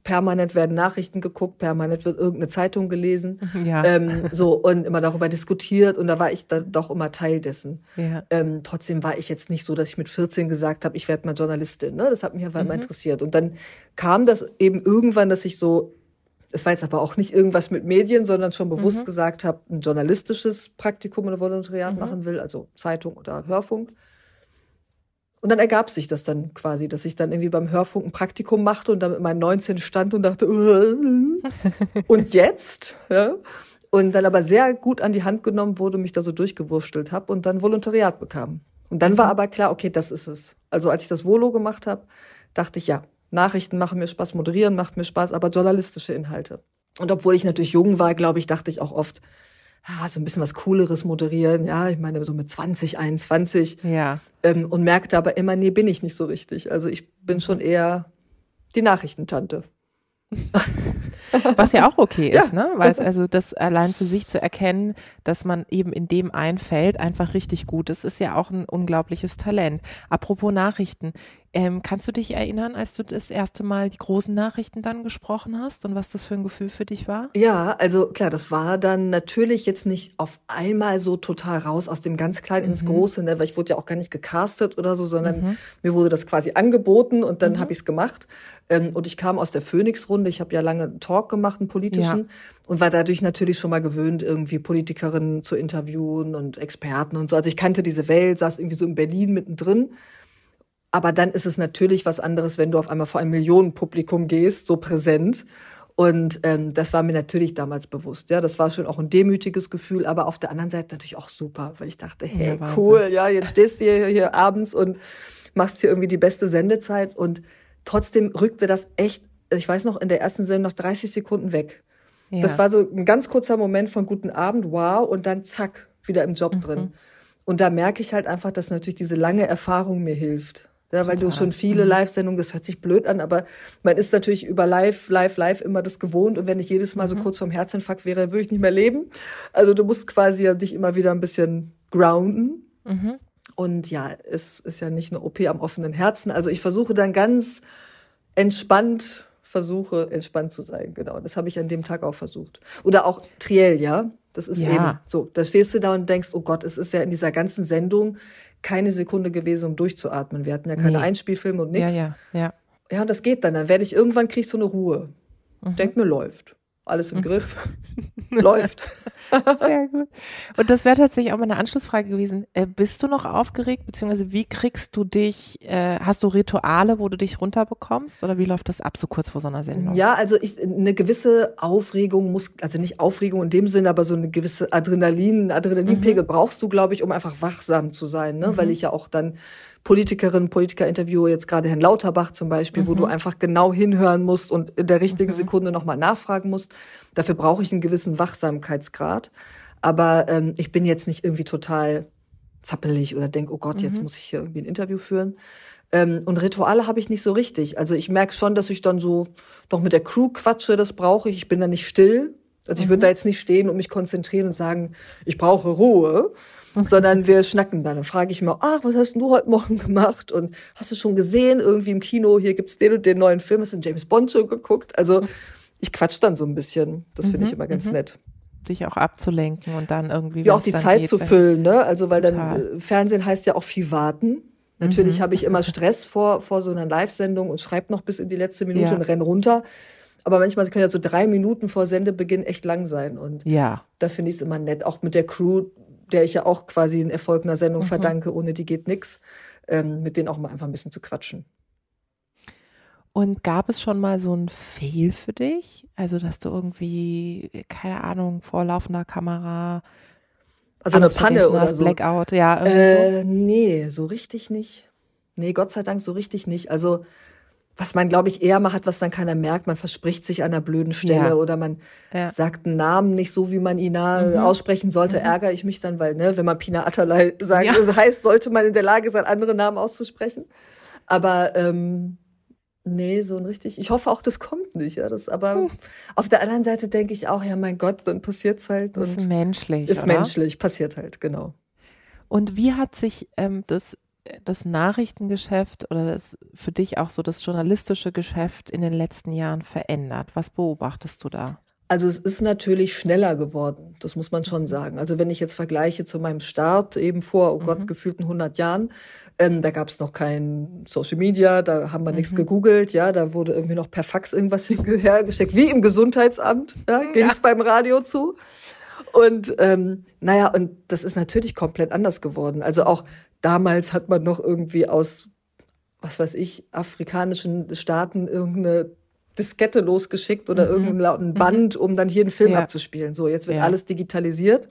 Permanent werden Nachrichten geguckt, permanent wird irgendeine Zeitung gelesen. Ja. Ähm, so und immer darüber diskutiert und da war ich dann doch immer Teil dessen. Ja. Ähm, trotzdem war ich jetzt nicht so, dass ich mit 14 gesagt habe, ich werde mal Journalistin. Ne? Das hat mich einfach immer interessiert. Und dann kam das eben irgendwann, dass ich so, es war jetzt aber auch nicht irgendwas mit Medien, sondern schon bewusst gesagt habe, ein journalistisches Praktikum oder Volontariat machen will, also Zeitung oder Hörfunk. Und dann ergab sich das dann quasi, dass ich dann irgendwie beim Hörfunk ein Praktikum machte und dann mit meinen 19 stand und dachte, und jetzt? Ja? Und dann aber sehr gut an die Hand genommen wurde, mich da so durchgewurstelt habe und dann Volontariat bekam. Und dann war aber klar, okay, das ist es. Also als ich das Volo gemacht habe, dachte ich, ja, Nachrichten machen mir Spaß, moderieren macht mir Spaß, aber journalistische Inhalte. Und obwohl ich natürlich jung war, glaube ich, dachte ich auch oft, ah, so ein bisschen was Cooleres moderieren, ja, ich meine so mit 20, 21 Ja. ähm, und merkte aber immer, nee, bin ich nicht so richtig. Also ich bin schon eher die Nachrichtentante. Was ja auch okay Ja. ist, ne? Weil es also das allein für sich zu erkennen, dass man eben in dem ein Feld einfach richtig gut ist, ist ja auch ein unglaubliches Talent. Apropos Nachrichten, ähm, kannst du dich erinnern, als du das erste Mal die großen Nachrichten dann gesprochen hast und was das für ein Gefühl für dich war? Ja, also klar, das war dann natürlich jetzt nicht auf einmal so total raus aus dem ganz Kleinen ins Große, ne? weil ich wurde ja auch gar nicht gecastet oder so, sondern mir wurde das quasi angeboten und dann habe ich es gemacht. Ähm, und ich kam aus der Phoenix-Runde, ich habe ja lange einen Talk gemacht, einen politischen, Ja. und war dadurch natürlich schon mal gewöhnt, irgendwie Politikerinnen zu interviewen und Experten und so. Also ich kannte diese Welt, saß irgendwie so in Berlin mittendrin. Aber dann ist es natürlich was anderes, wenn du auf einmal vor einem Millionenpublikum gehst, so präsent. Und ähm, das war mir natürlich damals bewusst. Ja, das war schon auch ein demütiges Gefühl, aber auf der anderen Seite natürlich auch super, weil ich dachte, hey, Ja, cool, ja, jetzt stehst du hier, hier abends und machst hier irgendwie die beste Sendezeit. Und trotzdem rückte das echt ich weiß noch, in der ersten Sendung noch 30 Sekunden weg. Ja. Das war so ein ganz kurzer Moment von guten Abend, wow, und dann zack, wieder im Job mhm. drin. Und da merke ich halt einfach, dass natürlich diese lange Erfahrung mir hilft. Ja, weil Total. du schon viele mhm. Live-Sendungen, das hört sich blöd an, aber man ist natürlich über live, live, live immer das gewohnt. Und wenn ich jedes Mal so mhm. kurz vorm Herzinfarkt wäre, würde ich nicht mehr leben. Also du musst quasi ja dich immer wieder ein bisschen grounden. Mhm. Und ja, es ist ja nicht eine OP am offenen Herzen. Also ich versuche dann ganz entspannt, versuche entspannt zu sein. Genau, das habe ich an dem Tag auch versucht. Oder auch Triell, ja. Das ist ja. eben so. Da stehst du da und denkst, oh Gott, es ist ja in dieser ganzen Sendung keine Sekunde gewesen, um durchzuatmen. Wir hatten ja keine nee. Einspielfilme und nichts. Ja, ja, ja. Ja, und das geht dann. Dann werde ich irgendwann krieg ich so eine Ruhe. Mhm. Denk mir, läuft alles im Griff, läuft. Sehr gut. Und das wäre tatsächlich auch meine Anschlussfrage gewesen. Äh, bist du noch aufgeregt, beziehungsweise wie kriegst du dich, äh, hast du Rituale, wo du dich runterbekommst oder wie läuft das ab so kurz vor so einer Sendung? Ja, also ich, eine gewisse Aufregung muss, also nicht Aufregung in dem Sinne, aber so eine gewisse Adrenalin, Adrenalinpegel mhm. brauchst du, glaube ich, um einfach wachsam zu sein, ne? Mhm. weil ich ja auch dann Politikerinnen, Politiker interviewe, jetzt gerade Herrn Lauterbach zum Beispiel, mhm. wo du mhm. einfach genau hinhören musst und in der richtigen mhm. Sekunde nochmal nachfragen musst. Dafür brauche ich einen gewissen Wachsamkeitsgrad. Aber ähm, ich bin jetzt nicht irgendwie total zappelig oder denk, oh Gott, mhm. jetzt muss ich hier irgendwie ein Interview führen. Ähm, und Rituale habe ich nicht so richtig. Also ich merke schon, dass ich dann so doch mit der Crew quatsche, das brauche ich. Ich bin da nicht still. Also ich würde mhm. da jetzt nicht stehen und mich konzentrieren und sagen, ich brauche Ruhe, sondern wir schnacken dann. Dann frage ich mal, ach, was hast du heute Morgen gemacht? Und hast du schon gesehen, irgendwie im Kino, hier gibt's den und den neuen Film, hast du James Bond schon geguckt? Also ich quatsch dann so ein bisschen. Das finde ich mhm, immer ganz mhm. nett dich auch abzulenken und dann irgendwie. Ja, auch die Zeit geht, zu füllen, ne? Also, weil total. dann äh, Fernsehen heißt ja auch viel warten. Natürlich mhm. habe ich immer Stress vor, vor so einer Live-Sendung und schreibe noch bis in die letzte Minute ja. und renn runter. Aber manchmal können ja so drei Minuten vor Sendebeginn echt lang sein. Und ja. da finde ich es immer nett. Auch mit der Crew, der ich ja auch quasi einen Erfolg einer Sendung mhm. verdanke, ohne die geht nix, ähm, mit denen auch mal einfach ein bisschen zu quatschen. Und gab es schon mal so ein Fail für dich? Also, dass du irgendwie, keine Ahnung, vor laufender Kamera. Also eine Panne oder so. Blackout, ja. Äh, so? Nee, so richtig nicht. Nee, Gott sei Dank so richtig nicht. Also, was man, glaube ich, eher mal hat, was dann keiner merkt. Man verspricht sich an einer blöden Stelle ja. oder man ja. sagt einen Namen nicht so, wie man ihn mhm. aussprechen sollte, mhm. ärgere ich mich dann, weil, ne, wenn man Pina Atalay sagt, ja. das heißt, sollte man in der Lage sein, andere Namen auszusprechen. Aber ähm, nee, so ein richtig, ich hoffe auch, das kommt nicht. Ja, das, aber hm. auf der anderen Seite denke ich auch, ja, mein Gott, dann passiert's halt. Das ist menschlich. Ist oder? menschlich, passiert halt, genau. Und wie hat sich ähm, das das Nachrichtengeschäft oder das für dich auch so das journalistische Geschäft in den letzten Jahren verändert? Was beobachtest du da? Also es ist natürlich schneller geworden, das muss man schon sagen. Also wenn ich jetzt vergleiche zu meinem Start eben vor, oh Gott, mhm. gefühlten 100 Jahren, ähm, da gab es noch kein Social Media, da haben wir mhm. nichts gegoogelt, ja, da wurde irgendwie noch per Fax irgendwas hinterhergeschickt, wie im Gesundheitsamt, ja, ging es ja. beim Radio zu. Und ähm, naja, und das ist natürlich komplett anders geworden. Also auch damals hat man noch irgendwie aus, was weiß ich, afrikanischen Staaten irgendeine Diskette losgeschickt oder mhm. irgendeinen lauten mhm. Band, um dann hier einen Film ja. abzuspielen. So, jetzt wird ja. alles digitalisiert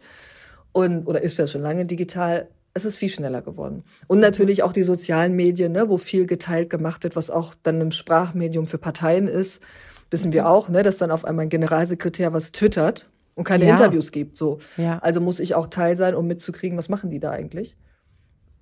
und oder ist ja schon lange digital. Es ist viel schneller geworden. Und natürlich auch die sozialen Medien, ne, wo viel geteilt gemacht wird, was auch dann ein Sprachmedium für Parteien ist. Wissen wir mhm. auch, ne, dass dann auf einmal ein Generalsekretär was twittert und keine ja. Interviews gibt. So. Also muss ich auch Teil sein, um mitzukriegen, was machen die da eigentlich.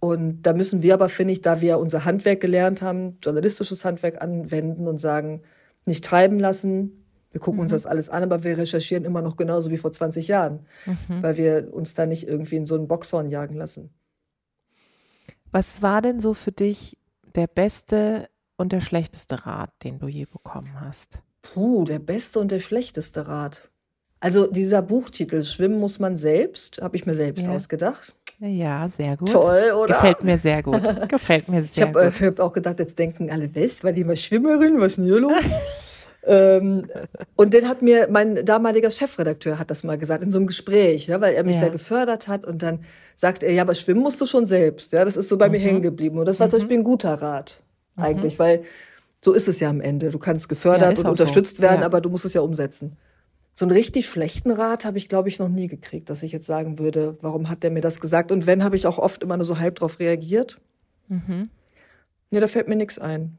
Und da müssen wir aber, finde ich, da wir unser Handwerk gelernt haben, journalistisches Handwerk anwenden und sagen, nicht treiben lassen. Wir gucken mhm. uns das alles an, aber wir recherchieren immer noch genauso wie vor 20 Jahren, mhm. weil wir uns da nicht irgendwie in so einen Boxhorn jagen lassen. Was war denn so für dich der beste und der schlechteste Rat, den du je bekommen hast? Puh, der beste und der schlechteste Rat. Also dieser Buchtitel Schwimmen muss man selbst, habe ich mir selbst ja. ausgedacht. Ja, sehr gut. Toll, oder? Gefällt mir sehr gut. Gefällt mir sehr ich hab, äh, gut. Ich habe auch gedacht, jetzt denken alle, was, war die mal Schwimmerin? Was ist denn hier los? ähm, und den hat mir mein damaliger Chefredakteur hat das mal gesagt in so einem Gespräch, ja, weil er mich ja. sehr gefördert hat und dann sagt er, ja, aber schwimmen musst du schon selbst, ja, das ist so bei mhm. mir hängen geblieben und das war mhm. zum Beispiel ein guter Rat mhm. eigentlich, mhm. weil so ist es ja am Ende. Du kannst gefördert ja, und unterstützt so. werden, aber du musst es ja umsetzen so einen richtig schlechten Rat habe ich, glaube ich, noch nie gekriegt, dass ich jetzt sagen würde, warum hat der mir das gesagt? Und wenn, habe ich auch oft immer nur so halb drauf reagiert. Mhm. Nee, da fällt mir nichts ein.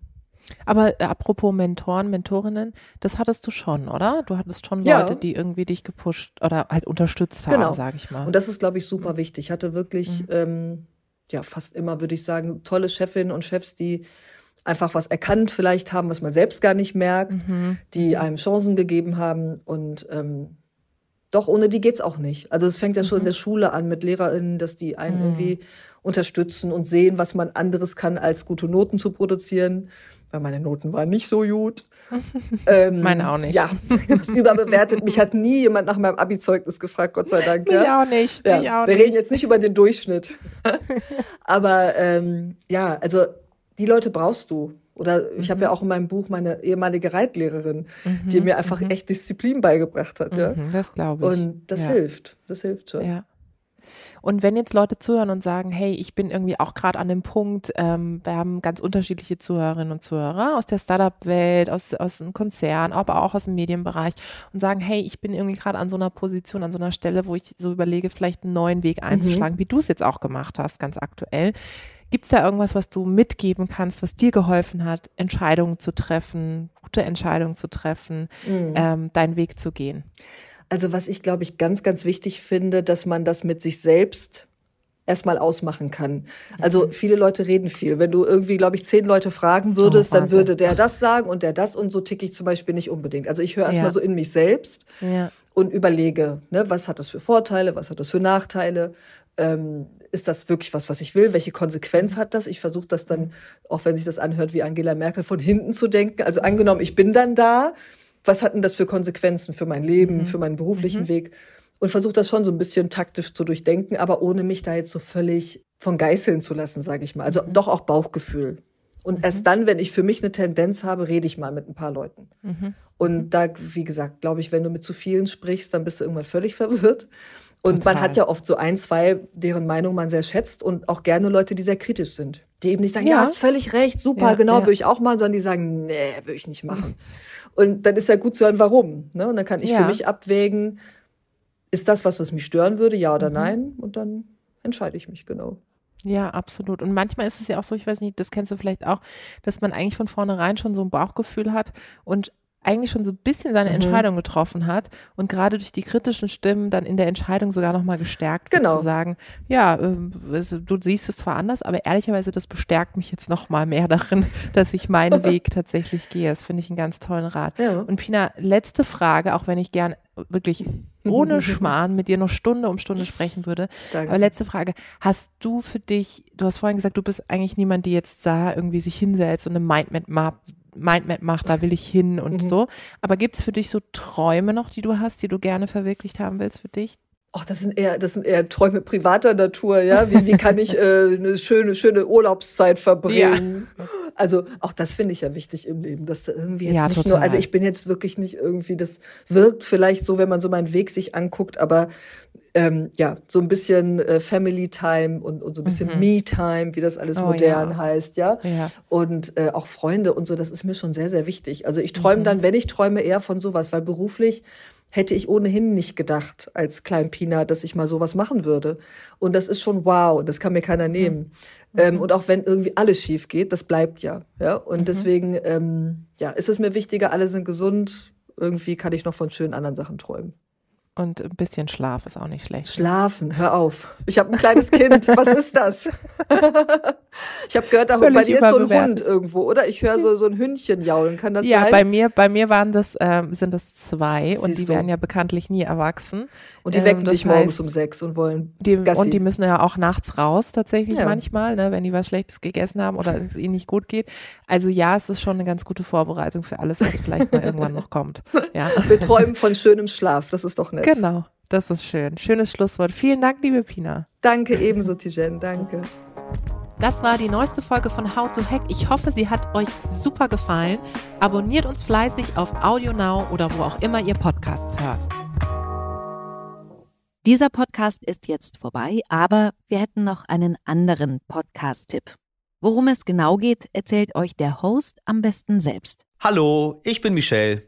Aber äh, apropos Mentoren, Mentorinnen, das hattest du schon, oder? Du hattest schon Leute, ja. die irgendwie dich gepusht oder halt unterstützt haben, genau. sage ich mal. Und das ist, glaube ich, super mhm. wichtig. Ich hatte wirklich, mhm. ähm, ja, fast immer, würde ich sagen, tolle Chefinnen und Chefs, die einfach was erkannt vielleicht haben, was man selbst gar nicht merkt, mhm. die mhm. einem Chancen gegeben haben und ähm, doch, ohne die geht's auch nicht. Also es fängt ja schon in mhm. der Schule an mit LehrerInnen, dass die einen mhm. irgendwie unterstützen und sehen, was man anderes kann, als gute Noten zu produzieren weil meine Noten waren nicht so gut. ähm, meine auch nicht. Ja, was überbewertet. Mich hat nie jemand nach meinem Abi-Zeugnis gefragt, Gott sei Dank. Mich ja. auch nicht. Ja, Mich auch wir nicht. reden jetzt nicht über den Durchschnitt. Aber ähm, ja, also die Leute brauchst du. Oder ich mhm. habe ja auch in meinem Buch meine ehemalige Reitlehrerin, mhm. die mir einfach mhm. echt Disziplin beigebracht hat. Ja? Mhm, das glaube ich. Und das ja. hilft. Das hilft schon. Ja. Und wenn jetzt Leute zuhören und sagen, hey, ich bin irgendwie auch gerade an dem Punkt, ähm, wir haben ganz unterschiedliche Zuhörerinnen und Zuhörer aus der Startup-Welt, aus, aus einem Konzern, aber auch aus dem Medienbereich und sagen, hey, ich bin irgendwie gerade an so einer Position, an so einer Stelle, wo ich so überlege, vielleicht einen neuen Weg mhm. einzuschlagen, mhm. wie du es jetzt auch gemacht hast, ganz aktuell. Gibt es da irgendwas, was du mitgeben kannst, was dir geholfen hat, Entscheidungen zu treffen, gute Entscheidungen zu treffen, mhm. ähm, deinen Weg zu gehen? Also was ich, glaube ich, ganz, ganz wichtig finde, dass man das mit sich selbst erstmal ausmachen kann. Also mhm. viele Leute reden viel. Wenn du irgendwie, glaube ich, zehn Leute fragen würdest, oh, dann würde der das sagen und der das und so ticke ich zum Beispiel nicht unbedingt. Also ich höre erstmal ja. so in mich selbst ja. und überlege, ne, was hat das für Vorteile, was hat das für Nachteile. Ähm, ist das wirklich was, was ich will? Welche Konsequenz hat das? Ich versuche das dann, auch wenn sich das anhört wie Angela Merkel, von hinten zu denken. Also angenommen, ich bin dann da was hatten das für Konsequenzen für mein Leben, mhm. für meinen beruflichen mhm. Weg? Und versuche das schon so ein bisschen taktisch zu durchdenken, aber ohne mich da jetzt so völlig von geißeln zu lassen, sage ich mal. Also mhm. doch auch Bauchgefühl. Und mhm. erst dann, wenn ich für mich eine Tendenz habe, rede ich mal mit ein paar Leuten. Mhm. Und mhm. da, wie gesagt, glaube ich, wenn du mit zu vielen sprichst, dann bist du irgendwann völlig verwirrt. Und Total. man hat ja oft so ein, zwei, deren Meinung man sehr schätzt und auch gerne Leute, die sehr kritisch sind. Die eben nicht sagen, ja, ja hast völlig recht, super, ja, genau, ja. würde ich auch machen, sondern die sagen, nee, würde ich nicht machen. Und dann ist ja gut zu hören, warum. Ne? Und dann kann ich für mich abwägen, ist das was, was mich stören würde, ja oder mhm. nein? Und dann entscheide ich mich genau. Ja, absolut. Und manchmal ist es ja auch so, ich weiß nicht, das kennst du vielleicht auch, dass man eigentlich von vornherein schon so ein Bauchgefühl hat und eigentlich schon so ein bisschen seine mhm. Entscheidung getroffen hat und gerade durch die kritischen Stimmen dann in der Entscheidung sogar nochmal gestärkt genau. wird, zu sagen, ja, äh, du siehst es zwar anders, aber ehrlicherweise, das bestärkt mich jetzt nochmal mehr darin, dass ich meinen Weg tatsächlich gehe. Das finde ich einen ganz tollen Rat. Ja. Und Pina, letzte Frage, auch wenn ich gern wirklich ohne Schmarrn mit dir noch Stunde um Stunde sprechen würde. Danke. Aber letzte Frage. Hast du für dich, du hast vorhin gesagt, du bist eigentlich niemand, die jetzt sah, irgendwie sich hinsetzt und eine Mindmap Mindmap macht, da will ich hin und mhm. so. Aber gibt es für dich so Träume noch, die du hast, die du gerne verwirklicht haben willst für dich? Ach, das sind eher, das sind eher Träume privater Natur, ja. Wie, wie kann ich äh, eine schöne, schöne Urlaubszeit verbringen? Ja. Also auch das finde ich ja wichtig im Leben, dass da irgendwie jetzt ja, nicht total. nur, also ich bin jetzt wirklich nicht irgendwie, das wirkt vielleicht so, wenn man so meinen Weg sich anguckt, aber ähm, ja, so ein bisschen äh, Family Time und, und so ein bisschen mhm. Me Time, wie das alles oh, modern ja. heißt, ja. ja. Und äh, auch Freunde und so, das ist mir schon sehr, sehr wichtig. Also ich träume mhm. dann, wenn ich träume, eher von sowas, weil beruflich hätte ich ohnehin nicht gedacht als Kleinpina, dass ich mal sowas machen würde. Und das ist schon wow, das kann mir keiner nehmen. Mhm. Ähm, und auch wenn irgendwie alles schief geht, das bleibt ja. ja? Und mhm. deswegen ähm, ja, ist es mir wichtiger, alle sind gesund. Irgendwie kann ich noch von schönen anderen Sachen träumen. Und ein bisschen Schlaf ist auch nicht schlecht. Schlafen, hör auf. Ich habe ein kleines Kind. Was ist das? ich habe gehört, da bei dir ist so ein Hund irgendwo, oder? Ich höre so, so ein Hündchen jaulen. Kann das ja, sein? Ja, bei mir, bei mir waren das, ähm, sind das zwei Siehst und die du? werden ja bekanntlich nie erwachsen. Und die wecken ähm, dich morgens um sechs und wollen die, Und die müssen ja auch nachts raus tatsächlich ja. manchmal, ne, wenn die was Schlechtes gegessen haben oder es ihnen nicht gut geht. Also ja, es ist schon eine ganz gute Vorbereitung für alles, was vielleicht mal irgendwann noch kommt. Ja. Wir träumen von schönem Schlaf, das ist doch nett. Genau, das ist schön. Schönes Schlusswort. Vielen Dank, liebe Pina. Danke ebenso, Tijen, danke. Das war die neueste Folge von How to Hack. Ich hoffe, sie hat euch super gefallen. Abonniert uns fleißig auf AudioNow oder wo auch immer ihr Podcasts hört. Dieser Podcast ist jetzt vorbei, aber wir hätten noch einen anderen Podcast-Tipp. Worum es genau geht, erzählt euch der Host am besten selbst. Hallo, ich bin Michelle.